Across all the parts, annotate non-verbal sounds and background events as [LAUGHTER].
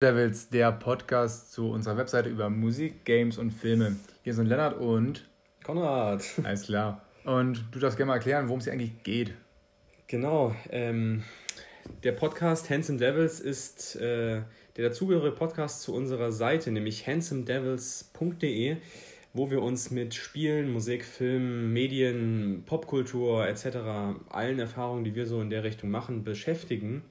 Devils, der Podcast zu unserer Webseite über Musik, Games und Filme. Hier sind Lennart und Konrad. Alles klar. Und du darfst gerne mal erklären, worum es hier eigentlich geht. Genau. Ähm, der Podcast Handsome Devils ist äh, der dazugehörige Podcast zu unserer Seite, nämlich handsomedevils.de, wo wir uns mit Spielen, Musik, Film, Medien, Popkultur etc., allen Erfahrungen, die wir so in der Richtung machen, beschäftigen.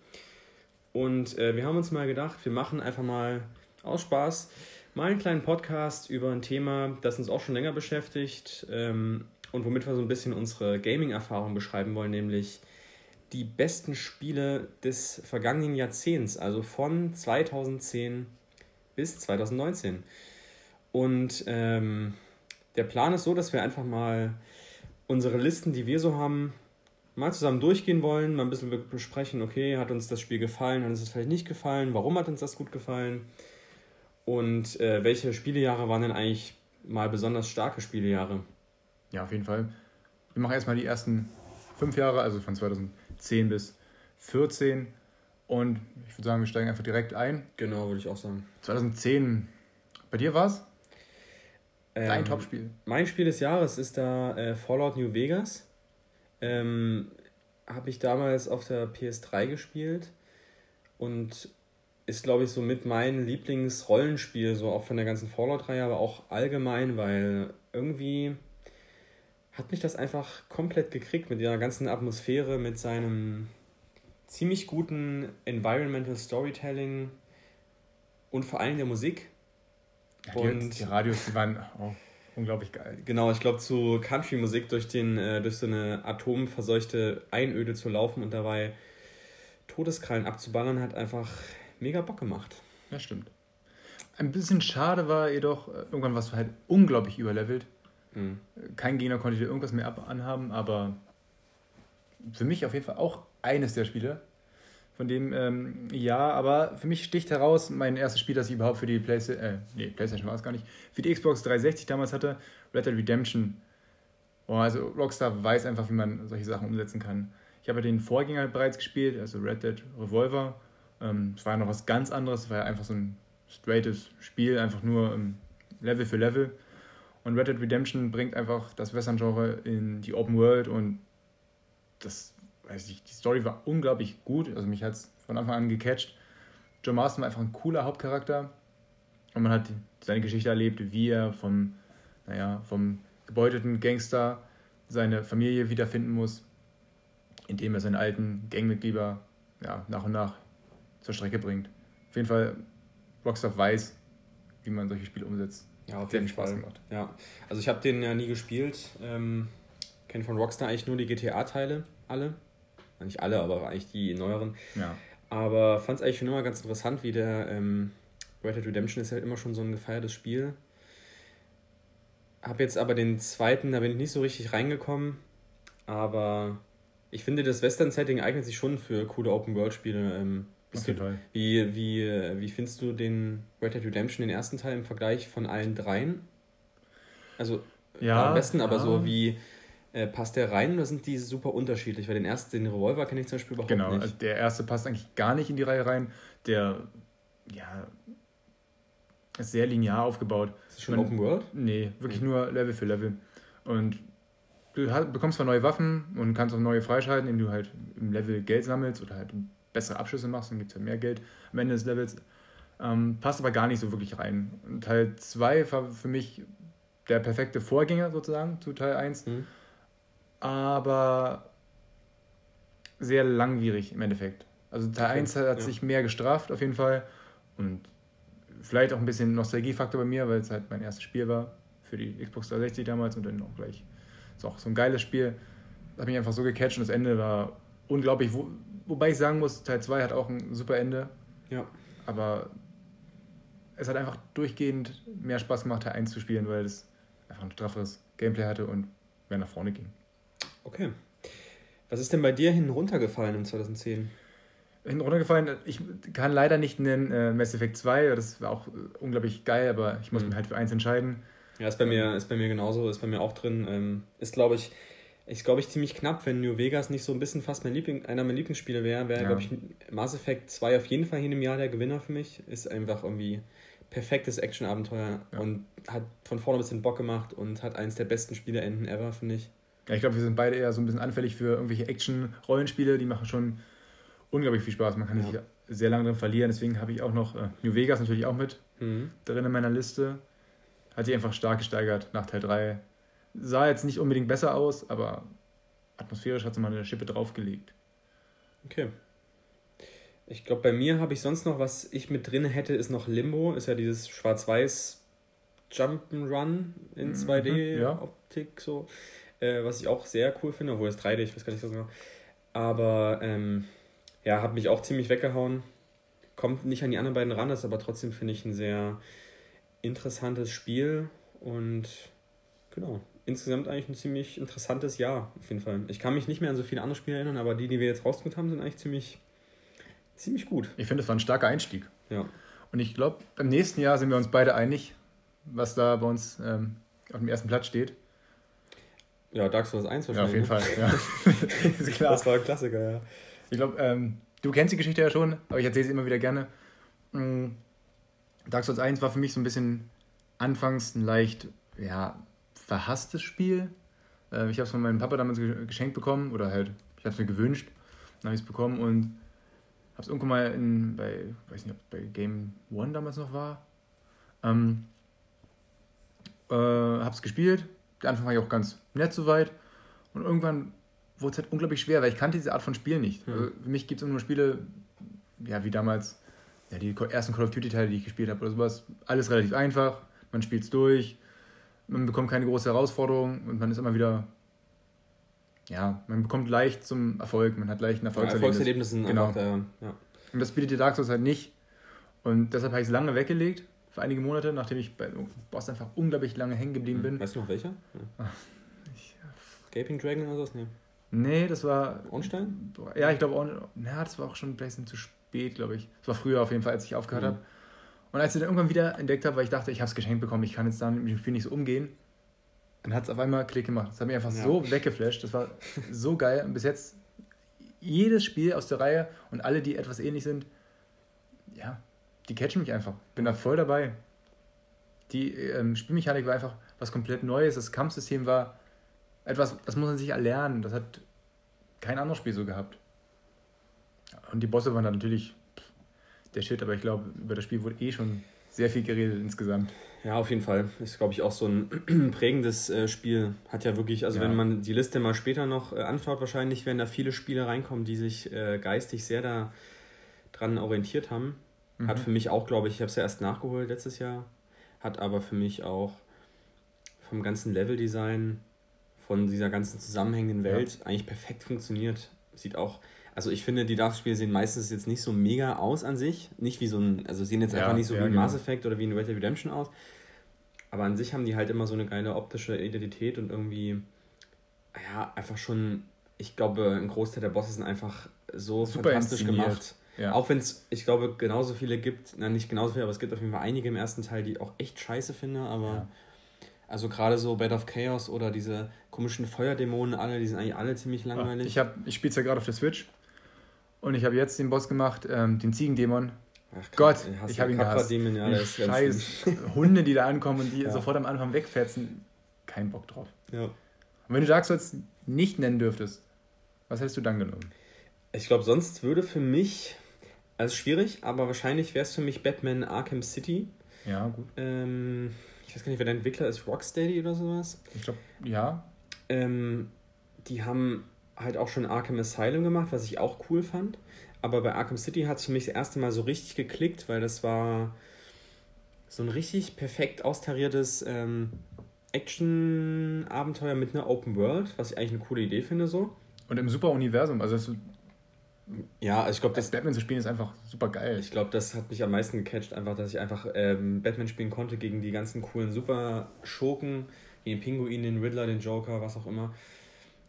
Und äh, wir haben uns mal gedacht, wir machen einfach mal aus Spaß mal einen kleinen Podcast über ein Thema, das uns auch schon länger beschäftigt ähm, und womit wir so ein bisschen unsere Gaming-Erfahrung beschreiben wollen, nämlich die besten Spiele des vergangenen Jahrzehnts, also von 2010 bis 2019. Und ähm, der Plan ist so, dass wir einfach mal unsere Listen, die wir so haben, mal zusammen durchgehen wollen, mal ein bisschen besprechen, okay, hat uns das Spiel gefallen, hat uns das vielleicht nicht gefallen, warum hat uns das gut gefallen und äh, welche Spielejahre waren denn eigentlich mal besonders starke Spielejahre? Ja, auf jeden Fall. Wir machen erstmal die ersten fünf Jahre, also von 2010 bis 2014 und ich würde sagen, wir steigen einfach direkt ein. Genau, würde ich auch sagen. 2010, bei dir war es? Dein ähm, Topspiel? Mein Spiel des Jahres ist da äh, Fallout New Vegas. Ähm, habe ich damals auf der PS3 gespielt und ist, glaube ich, so mit mein Lieblingsrollenspiel, so auch von der ganzen Fallout-Reihe, aber auch allgemein, weil irgendwie hat mich das einfach komplett gekriegt mit der ganzen Atmosphäre, mit seinem ziemlich guten Environmental Storytelling und vor allem der Musik. Ja, die, und die Radios, die waren auch unglaublich geil. Genau, ich glaube, zu Country-Musik durch, äh, durch so eine atomverseuchte Einöde zu laufen und dabei Todeskrallen abzuballern, hat einfach mega Bock gemacht. Ja, stimmt. Ein bisschen schade war jedoch, äh, irgendwann warst du halt unglaublich überlevelt. Mhm. Kein Gegner konnte dir irgendwas mehr ab anhaben, aber für mich auf jeden Fall auch eines der Spiele. Von dem, ähm, ja, aber für mich sticht heraus, mein erstes Spiel, das ich überhaupt für die PlayStation, äh, nee, PlayStation war es gar nicht, für die Xbox 360 damals hatte, Red Dead Redemption. Oh, also Rockstar weiß einfach, wie man solche Sachen umsetzen kann. Ich habe den Vorgänger bereits gespielt, also Red Dead Revolver. Ähm, es war ja noch was ganz anderes, es war ja einfach so ein straightes Spiel, einfach nur ähm, Level für Level. Und Red Dead Redemption bringt einfach das Western-Genre in die Open World und das weiß ich, die Story war unglaublich gut. Also mich hat es von Anfang an gecatcht. John Marston war einfach ein cooler Hauptcharakter. Und man hat seine Geschichte erlebt, wie er vom, naja, vom gebeuteten Gangster seine Familie wiederfinden muss, indem er seine alten Gangmitglieder ja, nach und nach zur Strecke bringt. Auf jeden Fall, Rockstar weiß, wie man solche Spiele umsetzt. Ja, auf jeden Fall. Gemacht. Ja, also ich habe den ja nie gespielt. Ähm, kenne von Rockstar eigentlich nur die GTA-Teile, alle nicht alle, aber eigentlich die neueren. Ja. Aber fand es eigentlich schon immer ganz interessant, wie der ähm, Red Dead Redemption ist halt immer schon so ein gefeiertes Spiel. Hab jetzt aber den zweiten, da bin ich nicht so richtig reingekommen. Aber ich finde, das Western-Setting eignet sich schon für coole Open-World-Spiele. Ähm, wie, wie, wie findest du den Red Dead Redemption, den ersten Teil im Vergleich von allen dreien? Also ja, am besten, aber ja. so wie äh, passt der rein oder sind die super unterschiedlich? Weil den ersten, den Revolver kenne ich zum Beispiel überhaupt genau, nicht. Genau, der erste passt eigentlich gar nicht in die Reihe rein. Der, ja, ist sehr linear aufgebaut. Ist das schon Man, Open World? Nee, wirklich mhm. nur Level für Level. Und du hast, bekommst zwar neue Waffen und kannst auch neue freischalten, indem du halt im Level Geld sammelst oder halt bessere Abschüsse machst, dann gibt es halt mehr Geld am Ende des Levels. Ähm, passt aber gar nicht so wirklich rein. Und Teil 2 war für mich der perfekte Vorgänger sozusagen zu Teil 1. Mhm aber sehr langwierig im Endeffekt. Also Teil okay, 1 hat ja. sich mehr gestraft auf jeden Fall und vielleicht auch ein bisschen Nostalgiefaktor bei mir, weil es halt mein erstes Spiel war für die Xbox 360 damals und dann auch gleich ist auch so ein geiles Spiel. Das hat mich einfach so gecatcht und das Ende war unglaublich. Wo, wobei ich sagen muss, Teil 2 hat auch ein super Ende. Ja. Aber es hat einfach durchgehend mehr Spaß gemacht, Teil 1 zu spielen, weil es einfach ein strafferes Gameplay hatte und mehr nach vorne ging. Okay. Was ist denn bei dir hinten runtergefallen im 2010? Hinten runtergefallen, ich kann leider nicht nennen äh, Mass Effect 2, das war auch äh, unglaublich geil, aber ich muss mhm. mich halt für eins entscheiden. Ja, ist bei mir, ist bei mir genauso, ist bei mir auch drin. Ähm, ist, glaube ich, ist, glaube ich, ziemlich knapp, wenn New Vegas nicht so ein bisschen fast mein Liebling, einer meiner Lieblingsspiele wäre, wäre, ja. glaube ich, Mass Effect 2 auf jeden Fall hier im Jahr der Gewinner für mich. Ist einfach irgendwie perfektes Action-Abenteuer ja. und hat von vorne bis hin Bock gemacht und hat eines der besten Spieleenden ever, finde ich. Ich glaube, wir sind beide eher so ein bisschen anfällig für irgendwelche Action-Rollenspiele, die machen schon unglaublich viel Spaß. Man kann ja. sich sehr lange drin verlieren. Deswegen habe ich auch noch äh, New Vegas natürlich auch mit mhm. drin in meiner Liste. Hat sich einfach stark gesteigert nach Teil 3 sah jetzt nicht unbedingt besser aus, aber atmosphärisch hat sie mal eine Schippe draufgelegt. Okay. Ich glaube, bei mir habe ich sonst noch, was ich mit drin hätte, ist noch Limbo. Ist ja dieses schwarz-weiß Jump'n'Run in 2D-Optik mhm, ja. so. Äh, was ich auch sehr cool finde, obwohl es 3D, ich weiß gar nicht so genau. Aber ähm, ja, hat mich auch ziemlich weggehauen. Kommt nicht an die anderen beiden ran, ist aber trotzdem, finde ich, ein sehr interessantes Spiel. Und genau, insgesamt eigentlich ein ziemlich interessantes Jahr, auf jeden Fall. Ich kann mich nicht mehr an so viele andere Spiele erinnern, aber die, die wir jetzt rausgeholt haben, sind eigentlich ziemlich, ziemlich gut. Ich finde, es war ein starker Einstieg. Ja. Und ich glaube, im nächsten Jahr sind wir uns beide einig, was da bei uns ähm, auf dem ersten Platz steht. Ja, Dark Souls 1 wahrscheinlich. Ja, auf jeden ne? Fall, ja. [LAUGHS] ist klar. Das war ein Klassiker, ja. Ich glaube, ähm, du kennst die Geschichte ja schon, aber ich erzähle sie immer wieder gerne. Mm, Dark Souls 1 war für mich so ein bisschen anfangs ein leicht, ja, verhasstes Spiel. Äh, ich habe es von meinem Papa damals geschenkt bekommen oder halt, ich habe es mir gewünscht, dann habe ich es bekommen und habe es irgendwann mal in, bei, weiß nicht, ob es bei Game One damals noch war. Ähm, äh, habe es gespielt. Der Anfang war ja auch ganz nett soweit. Und irgendwann wurde es halt unglaublich schwer, weil ich kannte diese Art von Spiel nicht. Mhm. Also für mich gibt es nur Spiele, ja, wie damals, ja, die ersten Call of Duty-Teile, die ich gespielt habe oder sowas. Alles relativ einfach, man spielt es durch, man bekommt keine große Herausforderung und man ist immer wieder, ja, man bekommt leicht zum Erfolg, man hat leicht ein Erfolgserlebnis. Ja, Erfolgserlebnissen genau. Einfach, ja. Und das bietet die Dark Souls halt nicht. Und deshalb habe ich es lange weggelegt, für einige Monate, nachdem ich bei Boss einfach unglaublich lange hängen geblieben bin. Weißt du noch welcher? Ja. Ich, Gaping Dragon oder was? Nee. Nee, das war. Ornstein? Ja, ich glaube, ja, das war auch schon ein bisschen zu spät, glaube ich. Das war früher auf jeden Fall, als ich aufgehört mhm. habe. Und als ich dann irgendwann wieder entdeckt habe, weil ich dachte, ich habe es geschenkt bekommen, ich kann jetzt damit mit dem Spiel nicht so umgehen, dann hat es auf einmal Klick gemacht. Das hat mich einfach ja. so weggeflasht. Das war so geil. Und bis jetzt jedes Spiel aus der Reihe und alle, die etwas ähnlich sind, ja, die catchen mich einfach. Bin da voll dabei. Die ähm, Spielmechanik war einfach was komplett Neues. Das Kampfsystem war etwas, das muss man sich erlernen. Das hat kein anderes Spiel so gehabt. Und die Bosse waren dann natürlich der Shit, aber ich glaube, über das Spiel wurde eh schon sehr viel geredet insgesamt. Ja, auf jeden Fall. Ist, glaube ich, auch so ein [CLEARS THROAT] prägendes äh, Spiel. Hat ja wirklich, also ja. wenn man die Liste mal später noch äh, anschaut, wahrscheinlich werden da viele Spiele reinkommen, die sich äh, geistig sehr daran orientiert haben. Mhm. Hat für mich auch, glaube ich, ich habe es ja erst nachgeholt letztes Jahr, hat aber für mich auch vom ganzen Leveldesign, von dieser ganzen zusammenhängenden Welt ja. eigentlich perfekt funktioniert. Sieht auch also ich finde, die Dark-Spiele sehen meistens jetzt nicht so mega aus an sich. Nicht wie so ein, also sehen jetzt ja, einfach nicht so ja, wie ein genau. Mass Effect oder wie ein Red Dead Redemption aus. Aber an sich haben die halt immer so eine geile optische Identität und irgendwie, ja, einfach schon, ich glaube, ein Großteil der Bosse sind einfach so Super fantastisch inszeniert. gemacht. Ja. Auch wenn es, ich glaube, genauso viele gibt, na nicht genauso viele, aber es gibt auf jeden Fall einige im ersten Teil, die ich auch echt scheiße finde, aber ja. also gerade so Bed of Chaos oder diese komischen Feuerdämonen alle, die sind eigentlich alle ziemlich langweilig. Ich, ich spiele es ja gerade auf der Switch und ich habe jetzt den Boss gemacht, ähm, den Ziegendämon. Ach, Gott, ich habe ihn gehasst. Ja, die scheiß [LAUGHS] Hunde, die da ankommen und die ja. sofort am Anfang wegfetzen. Kein Bock drauf. Ja. Und wenn du Dark Souls nicht nennen dürftest, was hättest du dann genommen? Ich glaube, sonst würde für mich, also schwierig, aber wahrscheinlich wäre es für mich Batman Arkham City. Ja, gut. Ähm, ich weiß gar nicht, wer der Entwickler ist, Rocksteady oder sowas. Ich glaube, ja. Ähm, die haben halt auch schon Arkham Asylum gemacht, was ich auch cool fand. Aber bei Arkham City hat es für mich das erste Mal so richtig geklickt, weil das war so ein richtig perfekt austariertes ähm, Action-Abenteuer mit einer Open World, was ich eigentlich eine coole Idee finde so. Und im super Universum, also ja, also ich glaube, das Batman zu spielen ist einfach super geil. Ich glaube, das hat mich am meisten gecatcht, einfach, dass ich einfach ähm, Batman spielen konnte gegen die ganzen coolen Super-Schurken, den Pinguin, den Riddler, den Joker, was auch immer.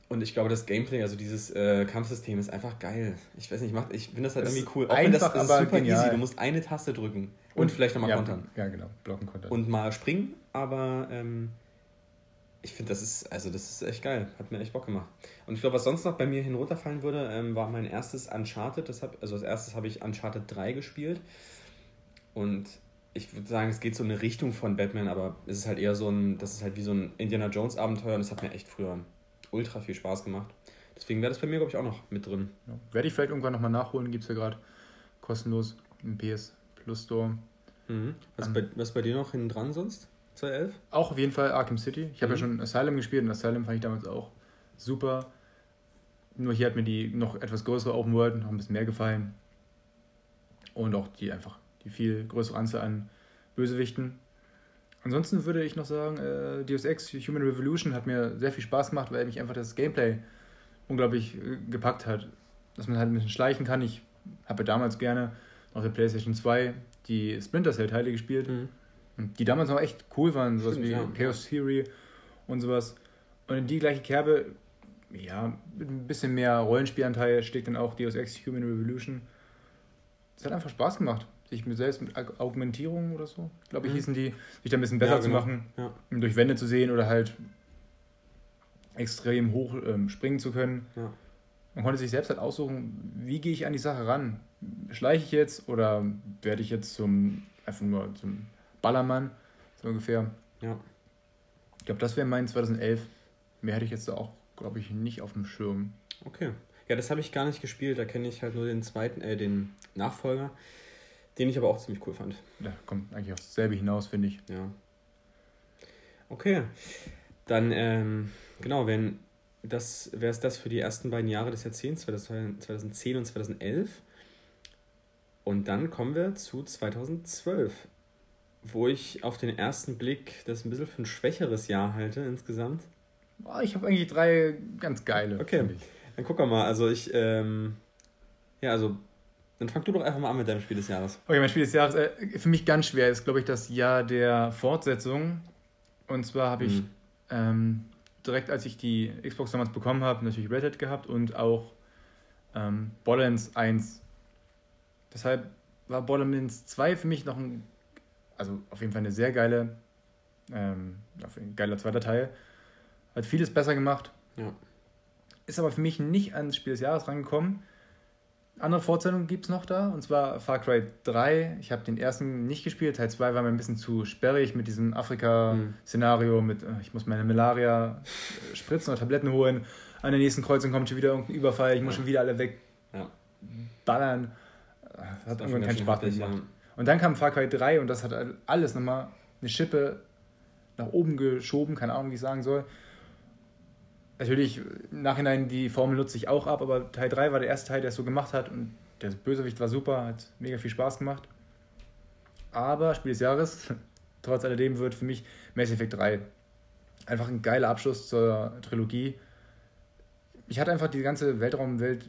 Und ich glaube, das Gameplay, also dieses äh, Kampfsystem ist einfach geil. Ich weiß nicht, macht, ich finde das halt das irgendwie cool. Auch wenn das, das ist super genial. easy. Du musst eine Taste drücken und, und vielleicht nochmal ja, kontern. Ja, genau. Blocken, kontern. Und mal springen, aber ähm, ich finde, das ist, also das ist echt geil. Hat mir echt Bock gemacht. Und ich glaube, was sonst noch bei mir hinunterfallen würde, ähm, war mein erstes Uncharted. Das hab, also als erstes habe ich Uncharted 3 gespielt. Und ich würde sagen, es geht so in eine Richtung von Batman, aber es ist halt eher so ein, das ist halt wie so ein Indiana Jones Abenteuer und das hat mir echt früher ultra viel Spaß gemacht. Deswegen wäre das bei mir, glaube ich, auch noch mit drin. Ja. Werde ich vielleicht irgendwann nochmal nachholen, gibt es ja gerade kostenlos im PS Plus Store. Mhm. Was, um, bei, was bei dir noch hinten dran sonst? 2011? Auch auf jeden Fall Arkham City. Ich habe mhm. ja schon Asylum gespielt und Asylum fand ich damals auch super. Nur hier hat mir die noch etwas größere Open World noch ein bisschen mehr gefallen. Und auch die einfach die viel größere Anzahl an Bösewichten. Ansonsten würde ich noch sagen, äh, Deus Ex Human Revolution hat mir sehr viel Spaß gemacht, weil mich einfach das Gameplay unglaublich äh, gepackt hat. Dass man halt ein bisschen schleichen kann. Ich habe damals gerne auf der PlayStation 2 die Splinter Cell-Teile gespielt. Mhm die damals noch echt cool waren, sowas Stimmt, wie ja. Chaos Theory und sowas. Und in die gleiche Kerbe, ja, mit ein bisschen mehr Rollenspielanteil steckt dann auch Deus Ex Human Revolution. Es hat einfach Spaß gemacht, sich mit selbst mit Augmentierung oder so, glaube ich, mhm. hießen die, sich da ein bisschen besser ja, genau. zu machen, ja. durch Wände zu sehen oder halt extrem hoch ähm, springen zu können. Ja. Man konnte sich selbst halt aussuchen, wie gehe ich an die Sache ran? Schleiche ich jetzt oder werde ich jetzt zum einfach nur zum Ballermann, so ungefähr. Ja. Ich glaube, das wäre mein 2011. Mehr hätte ich jetzt auch, glaube ich, nicht auf dem Schirm. Okay. Ja, das habe ich gar nicht gespielt. Da kenne ich halt nur den zweiten, äh, den Nachfolger, den ich aber auch ziemlich cool fand. Ja, kommt eigentlich aufs selbe hinaus, finde ich. Ja. Okay. Dann, ähm, genau, wenn das wäre es das für die ersten beiden Jahre des Jahrzehnts, 2010 und 2011. Und dann kommen wir zu 2012 wo ich auf den ersten Blick das ein bisschen für ein schwächeres Jahr halte insgesamt. ich habe eigentlich drei ganz geile. Okay, dann guck mal. Also ich, ähm, ja, also dann fang du doch einfach mal an mit deinem Spiel des Jahres. Okay, mein Spiel des Jahres, äh, für mich ganz schwer ist, glaube ich, das Jahr der Fortsetzung. Und zwar habe ich mhm. ähm, direkt, als ich die Xbox damals bekommen habe, natürlich Red Hat gehabt und auch ähm, Borderlands 1. Deshalb war Borderlands 2 für mich noch ein also auf jeden Fall eine sehr geile, ähm, ein geiler zweiter Teil. Hat vieles besser gemacht. Ja. Ist aber für mich nicht ans Spiel des Jahres rangekommen. Andere Fortsetzungen gibt es noch da, und zwar Far Cry 3. Ich habe den ersten nicht gespielt, Teil 2 war mir ein bisschen zu sperrig mit diesem Afrika-Szenario, mit äh, ich muss meine Malaria äh, spritzen oder Tabletten holen. An der nächsten Kreuzung kommt schon wieder irgendein Überfall, ich muss ja. schon wieder alle wegballern. Ja. Hat irgendwann keinen Spaß mehr gemacht. Und dann kam Far Cry 3 und das hat alles nochmal eine Schippe nach oben geschoben, keine Ahnung, wie ich sagen soll. Natürlich, im Nachhinein, die Formel nutze ich auch ab, aber Teil 3 war der erste Teil, der es so gemacht hat und der Bösewicht war super, hat mega viel Spaß gemacht. Aber Spiel des Jahres, [LAUGHS] trotz alledem, wird für mich Mass Effect 3 einfach ein geiler Abschluss zur Trilogie. Ich hatte einfach die ganze Weltraumwelt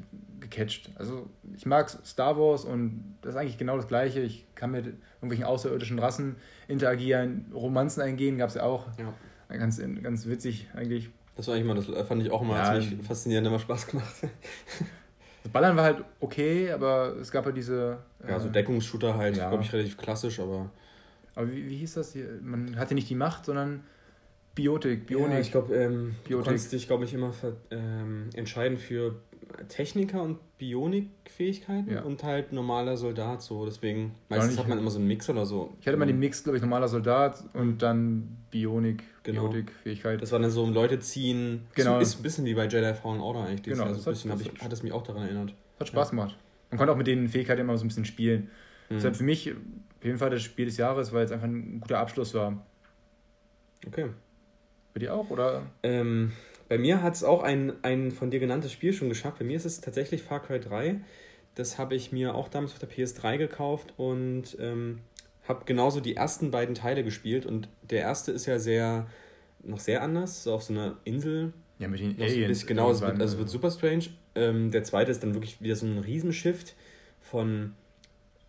gecatcht. Also ich mag Star Wars und das ist eigentlich genau das Gleiche. Ich kann mit irgendwelchen außerirdischen Rassen interagieren, Romanzen eingehen, gab es ja auch. Ja. Ganz, ganz witzig eigentlich. Das war eigentlich mal, das fand ich auch immer ja, ziemlich faszinierend, immer Spaß gemacht. [LAUGHS] Das Ballern war halt okay, aber es gab ja diese. Ja, so äh, Deckungsshooter halt, ja. glaube ich, relativ klassisch, aber. Aber wie, wie hieß das hier? Man hatte nicht die Macht, sondern Biotik, Bionik. Ja, ich glaube, ähm, du kannst dich, glaube ich, immer ähm, entscheiden für Techniker und Bionikfähigkeiten ja. und halt normaler Soldat so. Deswegen, meistens hat man immer so einen Mix oder so. Ich hatte mal den Mix, glaube ich, normaler Soldat und dann Bionik, genau. Biotikfähigkeit. Das war dann so um Leute ziehen. Genau. So ist ein bisschen wie bei Jedi Fallen Order eigentlich. Genau, Jahr. So ein bisschen ich, hat es mich auch daran erinnert. Hat Spaß ja. gemacht. Man konnte auch mit den Fähigkeiten immer so ein bisschen spielen. Mhm. Deshalb für mich auf jeden Fall das Spiel des Jahres, weil es einfach ein guter Abschluss war. Okay. Bei dir auch, oder? Ähm, bei mir hat es auch ein, ein von dir genanntes Spiel schon geschafft. Bei mir ist es tatsächlich Far Cry 3. Das habe ich mir auch damals auf der PS3 gekauft und ähm, habe genauso die ersten beiden Teile gespielt. Und der erste ist ja sehr, noch sehr anders, so auf so einer Insel. Ja, mit den Aliens. Genau, es wird, also wird super strange. Ähm, der zweite ist dann wirklich wieder so ein Riesenshift von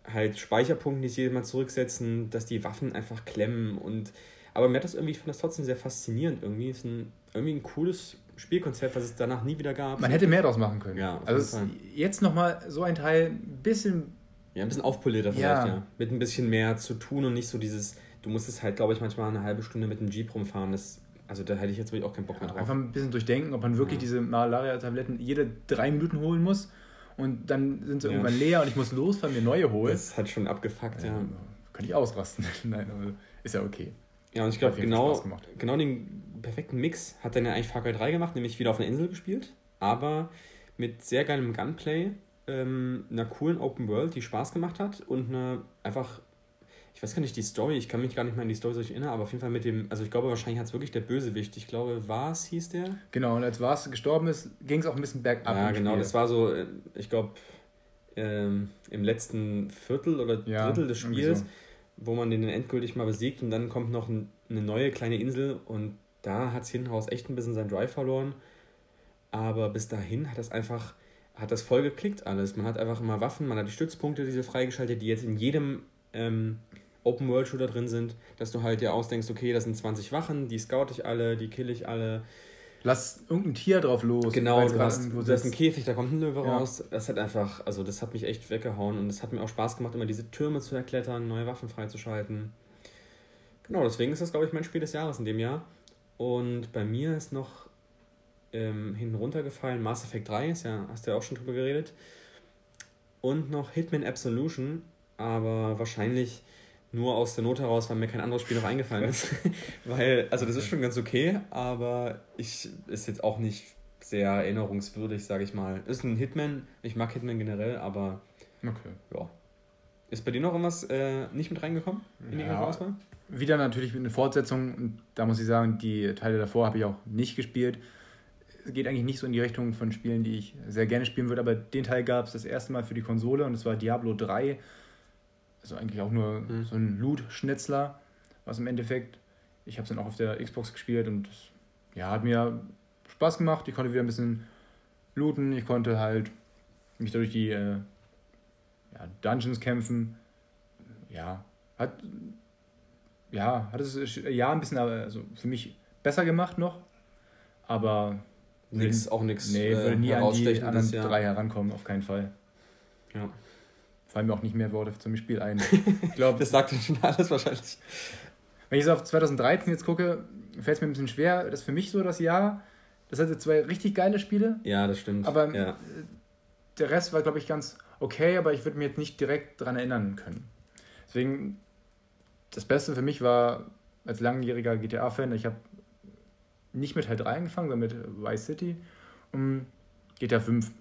halt Speicherpunkten, die sich jemand zurücksetzen, dass die Waffen einfach klemmen und aber mir hat das irgendwie, ich fand das trotzdem sehr faszinierend irgendwie. Es ist ein, irgendwie ein cooles Spielkonzept, was es danach nie wieder gab. Man hätte mehr daraus machen können. Ja, also jetzt nochmal so ein Teil, ein bisschen. Ja, ein bisschen aufpolierter vielleicht, ja. ja. Mit ein bisschen mehr zu tun und nicht so dieses, du musstest halt, glaube ich, manchmal eine halbe Stunde mit dem Jeep rumfahren. Das Also da hätte ich jetzt wirklich auch keinen Bock mehr drauf. Einfach ein bisschen durchdenken, ob man wirklich ja. diese Malaria-Tabletten jede drei Minuten holen muss und dann sind sie ja. irgendwann leer und ich muss losfahren, mir neue holen. Das hat schon abgefuckt, ja. ja. Kann ich ausrasten. [LAUGHS] Nein, aber ist ja okay. Ja, und ich glaube, genau, genau den perfekten Mix hat dann ja eigentlich Far Cry 3 gemacht, nämlich wieder auf einer Insel gespielt, aber mit sehr geilem Gunplay, ähm, einer coolen Open World, die Spaß gemacht hat und eine einfach ich weiß gar nicht die Story, ich kann mich gar nicht mehr an die Story so erinnern, aber auf jeden Fall mit dem, also ich glaube wahrscheinlich hat es wirklich der Bösewicht, ich glaube Vars hieß der. Genau, und als Vars gestorben ist, ging es auch ein bisschen bergab. Ja, genau, Spiel. das war so, äh, ich glaube, ähm, im letzten Viertel oder ja, Drittel des Spiels, so. Wo man den endgültig mal besiegt und dann kommt noch ein, eine neue kleine Insel und da hat raus echt ein bisschen sein Drive verloren. Aber bis dahin hat das einfach, hat das voll geklickt alles. Man hat einfach immer Waffen, man hat die Stützpunkte, diese freigeschaltet, die jetzt in jedem ähm, Open-World-Shooter drin sind, dass du halt dir ausdenkst, okay, das sind 20 Wachen, die scout ich alle, die kill ich alle. Lass irgendein Tier drauf los. Genau, du hast, du hast einen Käfig, da kommt ein Löwe ja. raus. Das hat einfach, also das hat mich echt weggehauen und es hat mir auch Spaß gemacht, immer diese Türme zu erklettern, neue Waffen freizuschalten. Genau, deswegen ist das, glaube ich, mein Spiel des Jahres in dem Jahr. Und bei mir ist noch ähm, hinten runtergefallen Mass Effect 3, ist ja, hast du ja auch schon drüber geredet. Und noch Hitman Absolution, aber wahrscheinlich nur aus der Not heraus, weil mir kein anderes Spiel noch eingefallen ist. [LAUGHS] weil, also das ist schon ganz okay, aber ich ist jetzt auch nicht sehr erinnerungswürdig, sage ich mal. Ist ein Hitman, ich mag Hitman generell, aber okay. ja. Ist bei dir noch irgendwas äh, nicht mit reingekommen in die ja, Auswahl? Wieder natürlich eine Fortsetzung und da muss ich sagen, die Teile davor habe ich auch nicht gespielt. Es geht eigentlich nicht so in die Richtung von Spielen, die ich sehr gerne spielen würde, aber den Teil gab es das erste Mal für die Konsole und es war Diablo 3 also eigentlich auch nur mhm. so ein Loot-Schnitzler, was im Endeffekt, ich habe es dann auch auf der Xbox gespielt und das, ja, hat mir Spaß gemacht. Ich konnte wieder ein bisschen looten, ich konnte halt mich durch die äh, ja, Dungeons kämpfen. Ja, hat ja, hat es ja ein bisschen also für mich besser gemacht noch, aber nix, auch nichts. Nee, würde nie äh, an die anderen drei herankommen, auf keinen Fall. Ja fallen mir auch nicht mehr Worte zum Spiel ein. [LAUGHS] Ich glaube, das sagt schon alles wahrscheinlich. Wenn ich so auf 2013 jetzt gucke, fällt es mir ein bisschen schwer. Das ist für mich so das Jahr. Das hatte zwei richtig geile Spiele. Ja, das stimmt. Aber ja. der Rest war, glaube ich, ganz okay, aber ich würde mir jetzt nicht direkt daran erinnern können. Deswegen, das Beste für mich war als langjähriger GTA-Fan, ich habe nicht mit Teil 3 angefangen, sondern mit Vice City. Und GTA 5.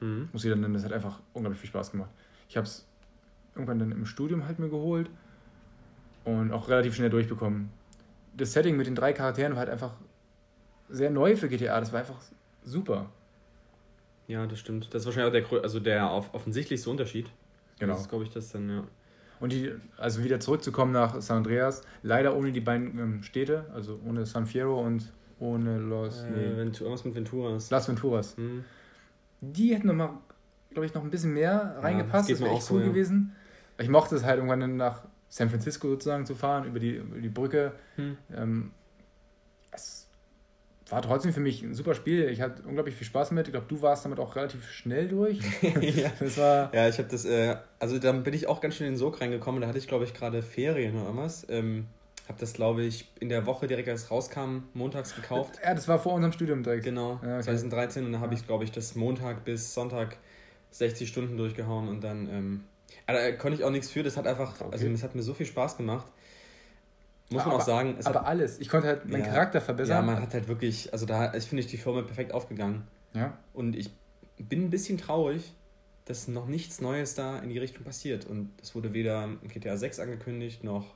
Mhm. Muss ich dann nennen, das hat einfach unglaublich viel Spaß gemacht. Ich habe es irgendwann dann im Studium halt mir geholt und auch relativ schnell durchbekommen. Das Setting mit den drei Charakteren war halt einfach sehr neu für GTA. Das war einfach super. Ja, das stimmt. Das ist wahrscheinlich auch der, also der offensichtlichste Unterschied. Genau. Das ist, glaube ich, das dann, ja. Und die, also wieder zurückzukommen nach San Andreas, leider ohne die beiden ähm, Städte, also ohne San Fierro und ohne Los. Äh, nee. Ventura, was mit Venturas? Las Venturas. Hm. Die hätten nochmal glaube ich, noch ein bisschen mehr reingepasst. Ja, das, das wäre echt cool so, ja. gewesen. Ich mochte es halt irgendwann nach San Francisco sozusagen zu fahren, über die, über die Brücke. Hm. Ähm, es war trotzdem für mich ein super Spiel. Ich hatte unglaublich viel Spaß mit. Ich glaube, du warst damit auch relativ schnell durch. [LAUGHS] ja. Das war ja, ich habe das, äh, also dann bin ich auch ganz schön in den Sog reingekommen. Da hatte ich, glaube ich, gerade Ferien oder irgendwas. Ähm, habe das, glaube ich, in der Woche direkt als es rauskam, montags gekauft. Ja, das war vor unserem Studium direkt. Genau, ja, okay. 2013. Und dann habe ich, glaube ich, das Montag bis Sonntag 60 Stunden durchgehauen und dann ähm, da konnte ich auch nichts für. Das hat einfach, okay. also es hat mir so viel Spaß gemacht. Muss man aber, auch sagen. aber hat, alles. Ich konnte halt meinen ja, Charakter verbessern. Ja, man hat halt wirklich, also da ist, finde ich, die Firma perfekt aufgegangen. Ja. Und ich bin ein bisschen traurig, dass noch nichts Neues da in die Richtung passiert. Und es wurde weder GTA 6 angekündigt, noch.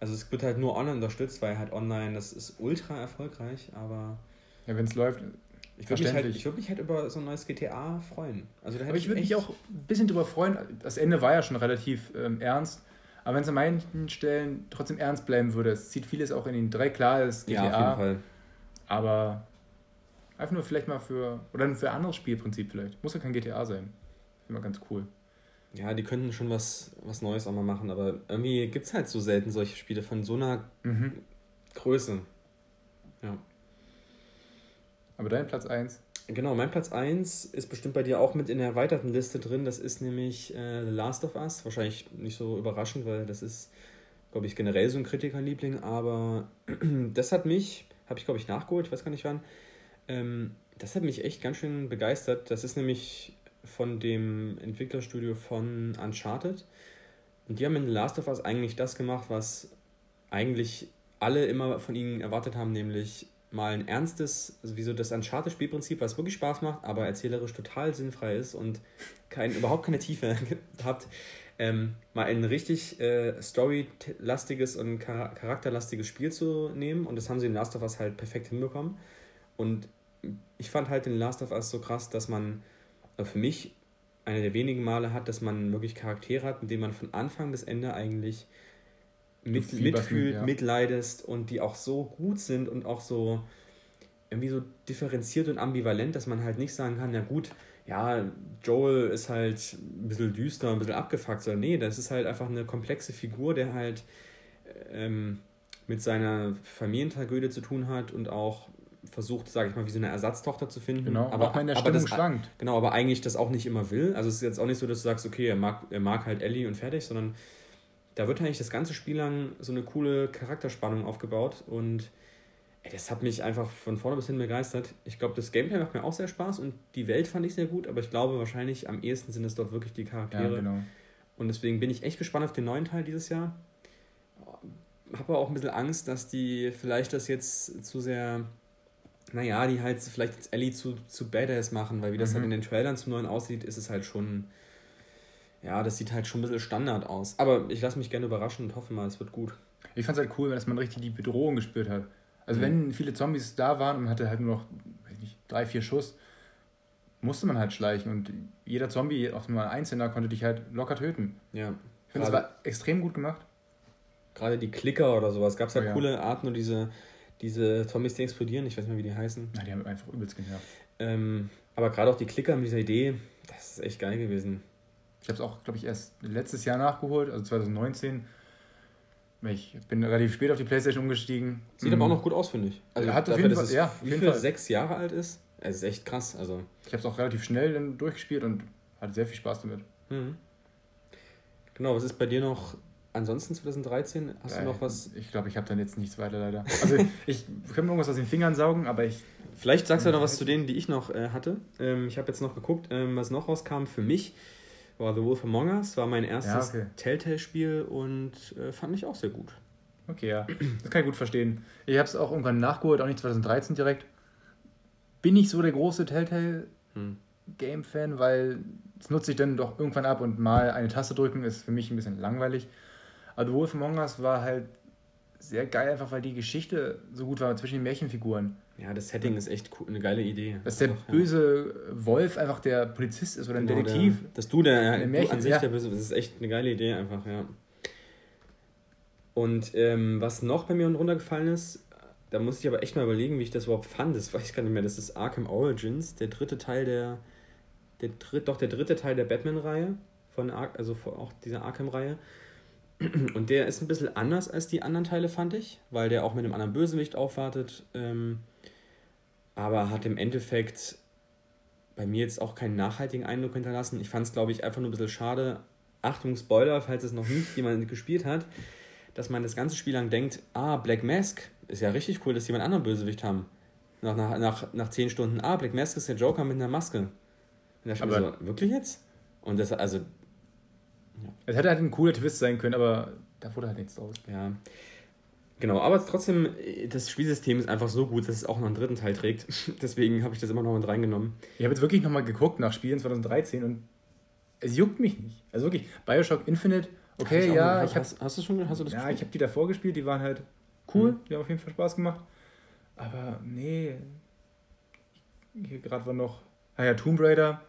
Also es wird halt nur online unterstützt, weil halt online, das ist ultra erfolgreich, aber. Ja, wenn es läuft, ich würde mich, halt, würd mich halt über so ein neues GTA freuen. Also, da aber ich, ich würde mich auch ein bisschen drüber freuen. Das Ende war ja schon relativ ähm, ernst. Aber wenn es an manchen Stellen trotzdem ernst bleiben würde, es zieht vieles auch in den Dreck. Klar, ist GTA. Ja, auf jeden Fall. Aber einfach nur vielleicht mal für. Oder für ein anderes Spielprinzip vielleicht. Muss ja kein GTA sein. Immer ganz cool. Ja, die könnten schon was, was Neues auch mal machen. Aber irgendwie gibt es halt so selten solche Spiele von so einer mhm. Größe. Ja. Aber dein Platz 1? Genau, mein Platz 1 ist bestimmt bei dir auch mit in der erweiterten Liste drin. Das ist nämlich äh, The Last of Us. Wahrscheinlich nicht so überraschend, weil das ist, glaube ich, generell so ein Kritikerliebling. Aber [CLEARS THROAT] das hat mich, Habe ich, glaube ich, nachgeholt, ich weiß gar nicht wann. Ähm, das hat mich echt ganz schön begeistert. Das ist nämlich von dem Entwicklerstudio von Uncharted. Und die haben in The Last of Us eigentlich das gemacht, was eigentlich alle immer von ihnen erwartet haben, nämlich mal ein ernstes, also wie so das Uncharted-Spielprinzip, was wirklich Spaß macht, aber erzählerisch total sinnfrei ist und kein, überhaupt keine Tiefe [LAUGHS] hat, ähm, mal ein richtig äh, storylastiges und char charakterlastiges Spiel zu nehmen. Und das haben sie in Last of Us halt perfekt hinbekommen. Und ich fand halt in Last of Us so krass, dass man äh, für mich eine der wenigen Male hat, dass man wirklich Charaktere hat, mit denen man von Anfang bis Ende eigentlich mit, mitfühlt, ja. mitleidest und die auch so gut sind und auch so irgendwie so differenziert und ambivalent, dass man halt nicht sagen kann, na gut, ja, Joel ist halt ein bisschen düster, ein bisschen abgefuckt, sondern nee, das ist halt einfach eine komplexe Figur, der halt ähm, mit seiner Familientragödie zu tun hat und auch versucht, sage ich mal, wie so eine Ersatztochter zu finden. Genau, aber, auch in der aber das, schwankt. Genau, aber eigentlich das auch nicht immer will. Also es ist jetzt auch nicht so, dass du sagst, okay, er mag, er mag halt Ellie und fertig, sondern da wird eigentlich das ganze Spiel lang so eine coole Charakterspannung aufgebaut und ey, das hat mich einfach von vorne bis hin begeistert. Ich glaube, das Gameplay macht mir auch sehr Spaß und die Welt fand ich sehr gut, aber ich glaube wahrscheinlich am ehesten sind es dort wirklich die Charaktere. Ja, genau. Und deswegen bin ich echt gespannt auf den neuen Teil dieses Jahr. Habe aber auch ein bisschen Angst, dass die vielleicht das jetzt zu sehr, naja, die halt vielleicht jetzt Ellie zu, zu Badass machen, weil wie das mhm. halt in den Trailern zum neuen aussieht, ist es halt schon ja, das sieht halt schon ein bisschen Standard aus. Aber ich lasse mich gerne überraschen und hoffe mal, es wird gut. Ich fand es halt cool, dass man richtig die Bedrohung gespürt hat. Also mhm. wenn viele Zombies da waren und man hatte halt nur noch weiß nicht, drei, vier Schuss, musste man halt schleichen und jeder Zombie, auch nur ein Einzelner, konnte dich halt locker töten. Ja. Ich finde, das war extrem gut gemacht. Gerade die Klicker oder sowas, gab es ja, oh, ja coole Arten und diese, diese Zombies, die explodieren, ich weiß nicht mehr, wie die heißen. Na, die haben einfach übelst genervt. Ähm, aber gerade auch die Klicker mit dieser Idee, das ist echt geil gewesen. Ich habe es auch, glaube ich, erst letztes Jahr nachgeholt, also 2019. Ich bin relativ spät auf die Playstation umgestiegen. Sieht mhm. aber auch noch gut aus, finde ich. Also hat dafür, dass es ja, wie viel sechs Jahre alt ist. Es ist echt krass. Also. Ich habe es auch relativ schnell dann durchgespielt und hatte sehr viel Spaß damit. Mhm. Genau, was ist bei dir noch ansonsten 2013? Hast ja, du noch was? Ich glaube, ich habe dann jetzt nichts weiter leider. Also [LAUGHS] ich kann mir irgendwas aus den Fingern saugen, aber ich. Vielleicht sagst du ja noch was zu denen, die ich noch äh, hatte. Ähm, ich habe jetzt noch geguckt, ähm, was noch rauskam für mich war The Wolf Among Us, war mein erstes ja, okay. Telltale-Spiel und äh, fand ich auch sehr gut. Okay, ja, das kann ich gut verstehen. Ich habe es auch irgendwann nachgeholt, auch nicht 2013 direkt. Bin nicht so der große Telltale-Game-Fan, weil es nutzt sich dann doch irgendwann ab und mal eine Taste drücken ist für mich ein bisschen langweilig. Aber The Wolf Among Us war halt sehr geil, einfach weil die Geschichte so gut war zwischen den Märchenfiguren. Ja, das Setting ist echt cool, eine geile Idee. Dass der Ach, böse ja. Wolf einfach der Polizist ist oder ein genau, Detektiv. Der, dass du der, der Märchen, an sich ja. der böse das ist echt eine geile Idee einfach, ja. Und ähm, was noch bei mir runtergefallen ist, da muss ich aber echt mal überlegen, wie ich das überhaupt fand. Das weiß ich gar nicht mehr. Das ist Arkham Origins, der dritte Teil der, der dritt, doch der dritte Teil der Batman-Reihe von Ar also auch dieser Arkham-Reihe. [CLEARS THROAT] Und der ist ein bisschen anders als die anderen Teile, fand ich, weil der auch mit einem anderen Bösewicht aufwartet. Ähm, aber hat im Endeffekt bei mir jetzt auch keinen nachhaltigen Eindruck hinterlassen. Ich fand es, glaube ich, einfach nur ein bisschen schade. Achtung, Spoiler, falls es noch nicht [LAUGHS] jemand gespielt hat, dass man das ganze Spiel lang denkt, ah, Black Mask, ist ja richtig cool, dass die einen anderen Bösewicht haben. Nach, nach, nach, nach zehn Stunden, ah, Black Mask ist der Joker mit einer Maske. Und da aber so, wirklich jetzt? Und das, also. Ja. Es hätte halt ein cooler Twist sein können, aber da wurde halt nichts draus. Ja. Genau, aber trotzdem, das Spielsystem ist einfach so gut, dass es auch noch einen dritten Teil trägt. [LAUGHS] Deswegen habe ich das immer noch mit reingenommen. Ich habe jetzt wirklich nochmal geguckt nach Spielen 2013 und es juckt mich nicht. Also wirklich, Bioshock Infinite, okay, ja. ich hast, hast, du schon hast du das Ja, gespielt? ich habe die davor gespielt, die waren halt cool, mhm. die haben auf jeden Fall Spaß gemacht. Aber nee, hier gerade war noch, ah ja, Tomb Raider.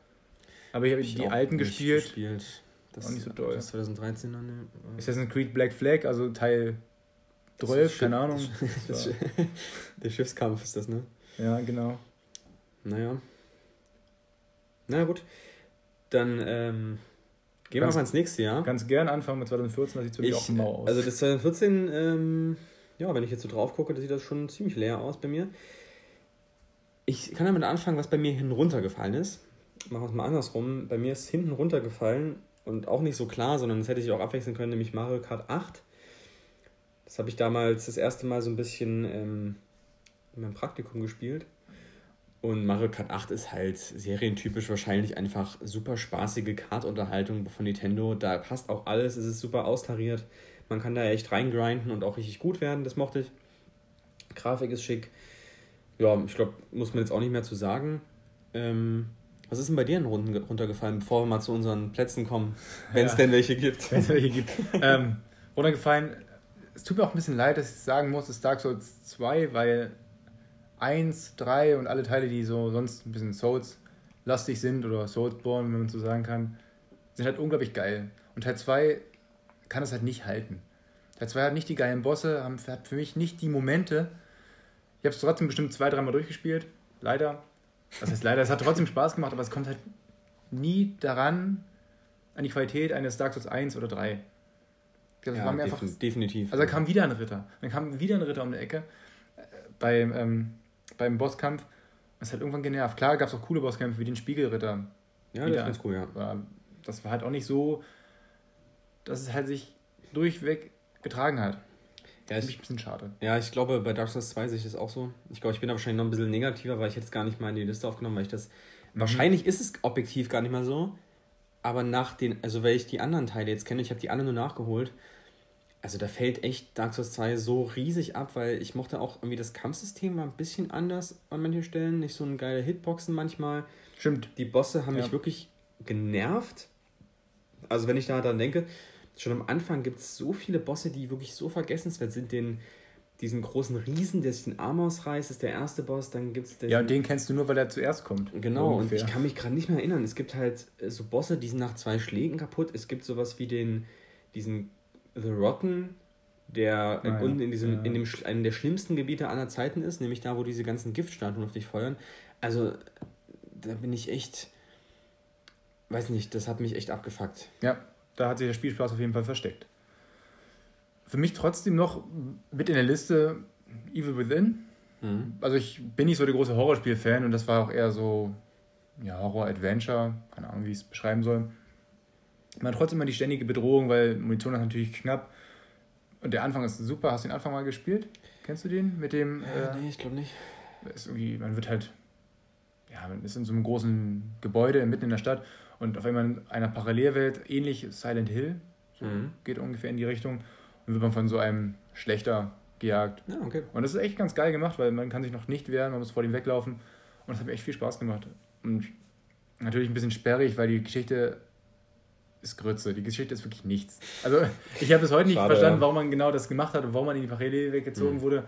Aber hier habe ich, ich die alten gespielt. gespielt. Das auch nicht so toll. Das 2013 dann. Assassin's Creed Black Flag, also Teil 12, keine Ahnung. Der Schiffskampf ist das, ne? Ja, genau. Naja. Na gut. Dann ähm, gehen ganz, wir mal ins nächste Jahr. Ganz gern anfangen mit 2014, das sieht ziemlich auch mau aus. Also das 2014, ähm, ja, wenn ich jetzt so drauf gucke, da sieht das schon ziemlich leer aus bei mir. Ich kann damit anfangen, was bei mir hinten runtergefallen ist. Machen wir es mal andersrum. Bei mir ist hinten runtergefallen und auch nicht so klar, sondern das hätte ich auch abwechseln können, nämlich Mario Kart 8. Das habe ich damals das erste Mal so ein bisschen ähm, in meinem Praktikum gespielt. Und Mario Kart 8 ist halt serientypisch wahrscheinlich einfach super spaßige Kartunterhaltung von Nintendo. Da passt auch alles, es ist super austariert. Man kann da echt reingrinden und auch richtig gut werden, das mochte ich. Grafik ist schick. Ja, ich glaube, muss man jetzt auch nicht mehr zu sagen. Ähm, was ist denn bei dir in Runden runtergefallen, bevor wir mal zu unseren Plätzen kommen, wenn es ja, denn welche gibt? Wenn es welche gibt. [LAUGHS] ähm, runtergefallen, es tut mir auch ein bisschen leid, dass ich sagen muss, es ist Dark Souls 2, weil 1, 3 und alle Teile, die so sonst ein bisschen Souls-lastig sind oder Soulsborne, wenn man so sagen kann, sind halt unglaublich geil. Und Teil 2 kann das halt nicht halten. Teil 2 hat nicht die geilen Bosse, hat für mich nicht die Momente. Ich habe es trotzdem bestimmt zwei, dreimal durchgespielt. Leider. Das heißt leider, es hat trotzdem Spaß gemacht, aber es kommt halt nie daran, an die Qualität eines Dark Souls 1 oder 3. Das ja, war mir einfach, definitiv. Also da kam wieder ein Ritter. Dann kam wieder ein Ritter um die Ecke. Äh, bei, ähm, beim Bosskampf. Das hat irgendwann genervt. Klar gab es auch coole Bosskämpfe wie den Spiegelritter. Ja, wieder. das ist cool, ja. War, das war halt auch nicht so, dass es halt sich durchweg getragen hat. Ja, ist ein bisschen schade. Ja, ich glaube, bei Dark Souls 2 sehe ich das auch so. Ich glaube, ich bin da wahrscheinlich noch ein bisschen negativer, weil ich jetzt gar nicht mal in die Liste aufgenommen, weil ich das. Mhm. Wahrscheinlich ist es objektiv gar nicht mal so. Aber nach den, also weil ich die anderen Teile jetzt kenne, ich habe die alle nur nachgeholt, also da fällt echt Dark Souls 2 so riesig ab, weil ich mochte auch irgendwie das Kampfsystem war ein bisschen anders an manchen Stellen, nicht so ein geiler Hitboxen manchmal. Stimmt. Die Bosse haben ja. mich wirklich genervt. Also wenn ich da dann denke, schon am Anfang gibt es so viele Bosse, die wirklich so vergessenswert sind. Den, diesen großen Riesen, der sich den Arm ausreißt, ist der erste Boss. Dann gibt es Ja, und den kennst du nur, weil er zuerst kommt. Genau, ungefähr. und ich kann mich gerade nicht mehr erinnern. Es gibt halt äh, so Bosse, die sind nach zwei Schlägen kaputt. Es gibt sowas wie den, diesen The Rotten, der ah, unten in diesem, ja. in dem einem der schlimmsten Gebiete aller Zeiten ist, nämlich da, wo diese ganzen Giftstatuen auf dich feuern. Also, da bin ich echt, weiß nicht, das hat mich echt abgefuckt. Ja, da hat sich der Spielspaß auf jeden Fall versteckt. Für mich trotzdem noch mit in der Liste Evil Within. Mhm. Also ich bin nicht so der große Horrorspiel-Fan und das war auch eher so ja, Horror-Adventure, keine Ahnung, wie ich es beschreiben soll. Man hat trotzdem immer die ständige Bedrohung, weil Munition ist natürlich knapp. Und der Anfang ist super. Hast du den Anfang mal gespielt? Kennst du den? Mit dem. Äh, nee, ich glaube nicht. Ist irgendwie, man wird halt. Ja, man ist in so einem großen Gebäude mitten in der Stadt und auf einmal in einer Parallelwelt, ähnlich Silent Hill, so mhm. geht ungefähr in die Richtung, und wird man von so einem Schlechter gejagt. Ja, okay. Und das ist echt ganz geil gemacht, weil man kann sich noch nicht wehren, man muss vor dem weglaufen. Und das hat mir echt viel Spaß gemacht. Und natürlich ein bisschen sperrig, weil die Geschichte ist Grütze. Die Geschichte ist wirklich nichts. Also ich habe bis heute nicht Schade, verstanden, warum man genau das gemacht hat und warum man in die Parallele weggezogen mhm. wurde.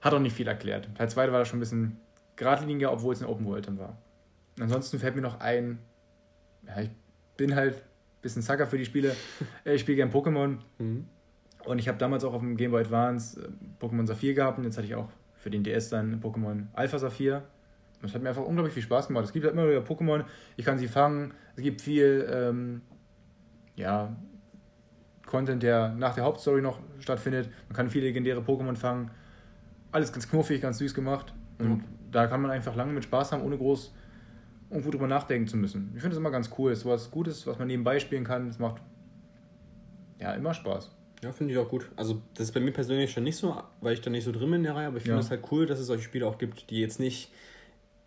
Hat auch nicht viel erklärt. Teil 2 war da schon ein bisschen geradliniger, obwohl es ein Open World dann war. Ansonsten fällt mir noch ein, ja, ich bin halt ein bisschen Sucker für die Spiele. [LAUGHS] ich spiele gern Pokémon. Mhm. Und ich habe damals auch auf dem Game Boy Advance äh, Pokémon Saphir gehabt und jetzt hatte ich auch für den DS dann Pokémon Alpha Saphir. Das hat mir einfach unglaublich viel Spaß gemacht. Es gibt halt immer wieder Pokémon, ich kann sie fangen. Es gibt viel ähm, ja, Content, der nach der Hauptstory noch stattfindet. Man kann viele legendäre Pokémon fangen. Alles ganz knuffig, ganz süß gemacht. Und mhm. da kann man einfach lange mit Spaß haben, ohne groß irgendwo drüber nachdenken zu müssen. Ich finde das immer ganz cool. Es ist was Gutes, was man nebenbei spielen kann. Es macht ja immer Spaß. Ja, finde ich auch gut. Also, das ist bei mir persönlich schon nicht so, weil ich da nicht so drin bin in der Reihe, aber ich finde es ja. halt cool, dass es solche Spiele auch gibt, die jetzt nicht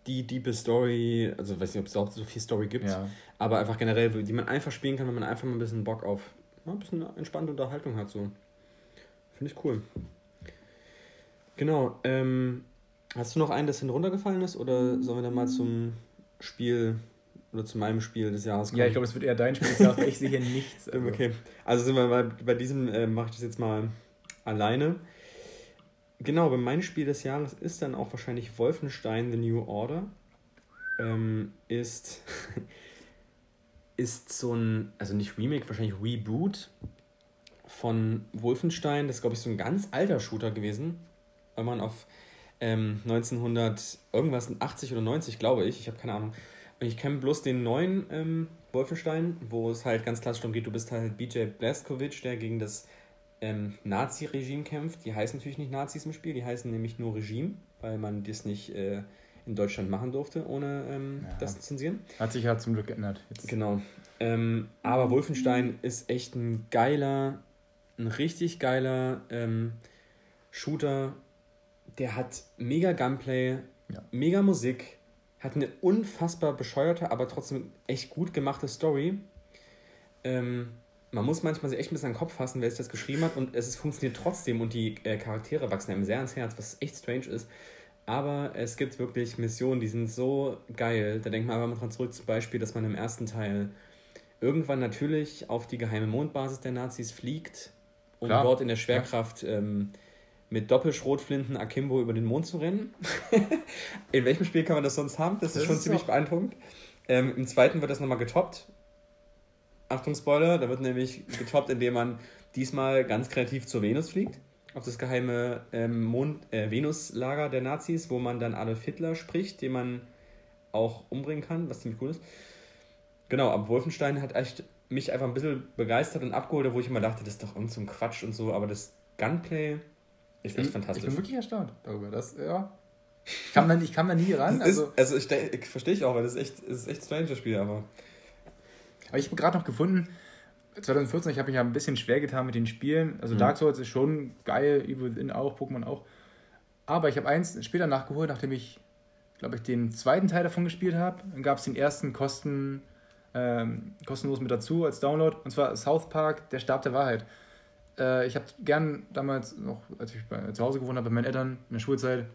die diepe Story, also weiß nicht, ob es auch so viel Story gibt, ja. aber einfach generell, die man einfach spielen kann, wenn man einfach mal ein bisschen Bock auf ja, ein bisschen entspannte Unterhaltung hat. So. Finde ich cool. Genau. Ähm, hast du noch einen, das runtergefallen ist, oder sollen wir dann mal zum Spiel oder zu meinem Spiel des Jahres kommen? Ja, ich glaube, es wird eher dein Spiel des Jahres, ich sehe hier nichts. [LAUGHS] Also. Okay. Also sind wir mal bei diesem, äh, mache ich das jetzt mal alleine. Genau, aber mein Spiel des Jahres ist dann auch wahrscheinlich Wolfenstein The New Order. Ähm, ist, [LAUGHS] ist so ein, also nicht Remake, wahrscheinlich Reboot von Wolfenstein. Das ist, glaube ich, so ein ganz alter Shooter gewesen. Weil man auf ähm, 1900 irgendwas, 80 oder 90, glaube ich, ich habe keine Ahnung. Ich kenne bloß den neuen ähm, Wolfenstein, wo es halt ganz klassisch darum geht, du bist halt BJ Blazkowicz, der gegen das ähm, Nazi-Regime kämpft. Die heißen natürlich nicht Nazis im Spiel, die heißen nämlich nur Regime, weil man das nicht äh, in Deutschland machen durfte, ohne ähm, ja. das zu zensieren. Hat sich ja zum Glück geändert. Jetzt. Genau. Ähm, aber Wolfenstein ist echt ein geiler, ein richtig geiler ähm, Shooter der hat mega Gunplay, ja. mega Musik, hat eine unfassbar bescheuerte, aber trotzdem echt gut gemachte Story. Ähm, man muss manchmal sich echt ein bisschen an den Kopf fassen, wer sich das geschrieben hat und es funktioniert trotzdem und die äh, Charaktere wachsen einem sehr ans Herz, was echt strange ist. Aber es gibt wirklich Missionen, die sind so geil. Da denkt man aber mal dran zurück, zum Beispiel, dass man im ersten Teil irgendwann natürlich auf die geheime Mondbasis der Nazis fliegt, um Klar. dort in der Schwerkraft ähm, mit Doppelschrotflinten Akimbo über den Mond zu rennen. [LAUGHS] in welchem Spiel kann man das sonst haben? Das, das ist schon ist ziemlich so. beeindruckend. Ähm, Im zweiten wird das nochmal getoppt. Achtung, Spoiler, da wird nämlich getoppt, indem man diesmal ganz kreativ zur Venus fliegt auf das geheime ähm, Mond, äh, Venuslager der Nazis, wo man dann Adolf Hitler spricht, den man auch umbringen kann, was ziemlich cool ist. Genau, aber Wolfenstein hat echt mich einfach ein bisschen begeistert und abgeholt, wo ich immer dachte, das ist doch irgend so ein Quatsch und so, aber das Gunplay ist echt fantastisch. Ich bin wirklich erstaunt darüber. Das, ja. Kann man, ich kann man nie ran. Also, ist, also ich, ich verstehe ich auch, weil das ist echt, das ist echt strange, das Spiel, aber. Aber ich habe gerade noch gefunden, 2014, ich habe mich ja ein bisschen schwer getan mit den Spielen. Also mhm. Dark Souls ist schon geil, Evil Within auch, Pokémon auch. Aber ich habe eins später nachgeholt, nachdem ich, glaube ich, den zweiten Teil davon gespielt habe. Dann gab es den ersten Kosten, ähm, kostenlos mit dazu als Download. Und zwar South Park, der Stab der Wahrheit. Äh, ich habe gern damals noch, als ich bei, zu Hause gewohnt habe, bei meinen Eltern in der Schulzeit,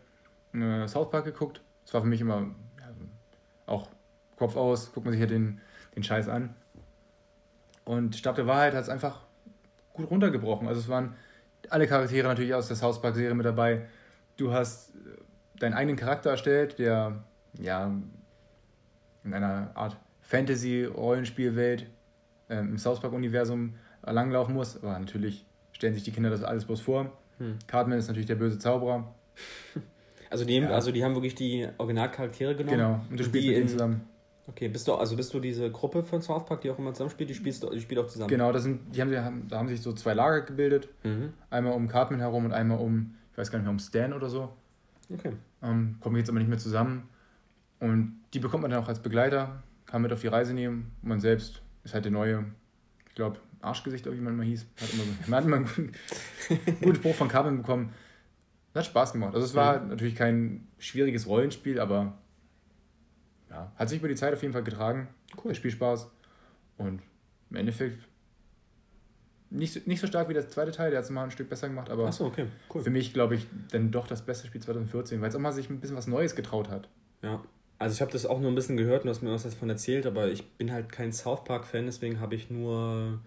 äh, South Park geguckt. Das war für mich immer ja, auch Kopf aus, guckt man sich ja den, den Scheiß an. Und Stab der Wahrheit hat es einfach gut runtergebrochen. Also es waren alle Charaktere natürlich aus der South Park-Serie mit dabei. Du hast äh, deinen eigenen Charakter erstellt, der ja in einer Art Fantasy-Rollenspielwelt äh, im South Park-Universum langlaufen muss. Aber natürlich stellen sich die Kinder das alles bloß vor. Hm. Cartman ist natürlich der böse Zauberer. [LAUGHS] Also die, ja. also die haben wirklich die Originalcharaktere genommen. Genau, und du spielst mit ihnen zusammen. Okay, bist du, also bist du diese Gruppe von South Park, die auch immer zusammenspielt, die spielst die spielt auch zusammen? Genau, das sind, die haben, da haben sich so zwei Lager gebildet. Mhm. Einmal um Cartman herum und einmal um, ich weiß gar nicht mehr, um Stan oder so. Okay. Ähm, kommen jetzt aber nicht mehr zusammen. Und die bekommt man dann auch als Begleiter, kann mit auf die Reise nehmen. Und man selbst ist halt der neue, ich glaube, Arschgesicht, oder wie man mal hieß. Hat immer, man hat immer einen guten, guten Spruch von Cartman bekommen. Das hat Spaß gemacht. Also es war mhm. natürlich kein schwieriges Rollenspiel, aber ja, hat sich über die Zeit auf jeden Fall getragen. Cool. Spielspaß. Und im Endeffekt nicht, nicht so stark wie der zweite Teil, der hat es mal ein Stück besser gemacht, aber so, okay. cool. für mich, glaube ich, dann doch das beste Spiel 2014, weil es auch mal sich ein bisschen was Neues getraut hat. Ja, also ich habe das auch nur ein bisschen gehört und du hast mir was davon erzählt, aber ich bin halt kein South Park-Fan, deswegen habe ich nur,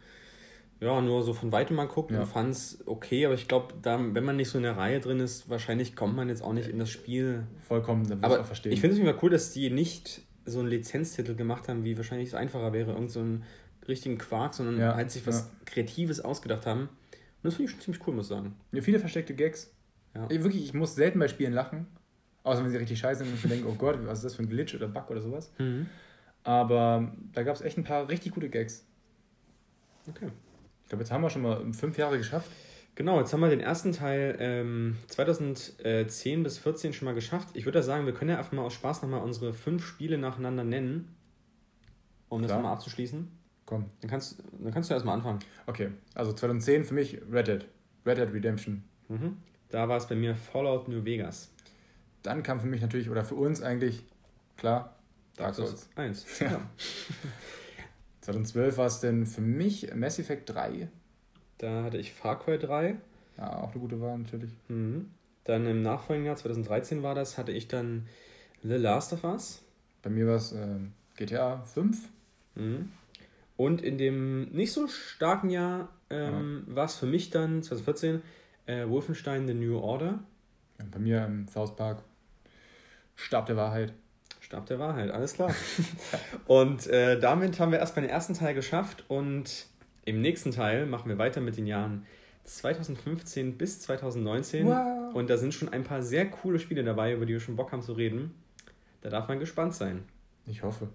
ja, nur so von weitem mal geguckt ja. und fand es okay, aber ich glaube, wenn man nicht so in der Reihe drin ist, wahrscheinlich kommt man jetzt auch nicht in das Spiel. Vollkommen, dann aber auch verstehen. Ich finde es immer cool, dass die nicht so einen Lizenztitel gemacht haben, wie wahrscheinlich es einfacher wäre, irgend so einen richtigen Quark, sondern ja, halt sich was ja. Kreatives ausgedacht haben. Und das finde ich schon ziemlich cool, muss ich sagen. Ja, viele versteckte Gags. Ja. Ich, wirklich, ich muss selten bei Spielen lachen. Außer wenn sie richtig scheiße sind und ich mir denke, oh Gott, was ist das für ein Glitch oder Bug oder sowas. Mhm. Aber da gab es echt ein paar richtig gute Gags. Okay. Ich glaube, jetzt haben wir schon mal fünf Jahre geschafft. Genau, jetzt haben wir den ersten Teil ähm, 2010 bis 2014 schon mal geschafft. Ich würde sagen, wir können ja einfach mal aus Spaß nochmal unsere fünf Spiele nacheinander nennen, um Klar. das nochmal abzuschließen. Komm. Dann kannst, dann kannst du erstmal anfangen. Okay, also 2010 für mich Red Dead. Red Dead Redemption. Mhm. Da war es bei mir Fallout New Vegas. Dann kam für mich natürlich, oder für uns eigentlich, klar, Dark Souls 1. Ja. [LAUGHS] 2012 war es denn für mich Mass Effect 3. Da hatte ich Far Cry 3. Ja, auch eine gute Wahl natürlich. Mhm. Dann im nachfolgenden Jahr, 2013 war das, hatte ich dann The Last of Us. Bei mir war es äh, GTA 5. Mhm. Und in dem nicht so starken Jahr ähm, ja. war es für mich dann 2014 äh, Wolfenstein The New Order. Ja, bei mir im South Park Stab der Wahrheit. Stab der Wahrheit, alles klar. [LAUGHS] und äh, damit haben wir erstmal den ersten Teil geschafft und im nächsten Teil machen wir weiter mit den Jahren 2015 bis 2019. Wow. Und da sind schon ein paar sehr coole Spiele dabei, über die wir schon Bock haben zu reden. Da darf man gespannt sein. Ich hoffe.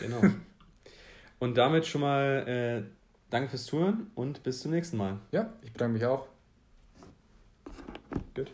Genau. [LAUGHS] und damit schon mal äh, danke fürs Zuhören und bis zum nächsten Mal. Ja, ich bedanke mich auch. Gut.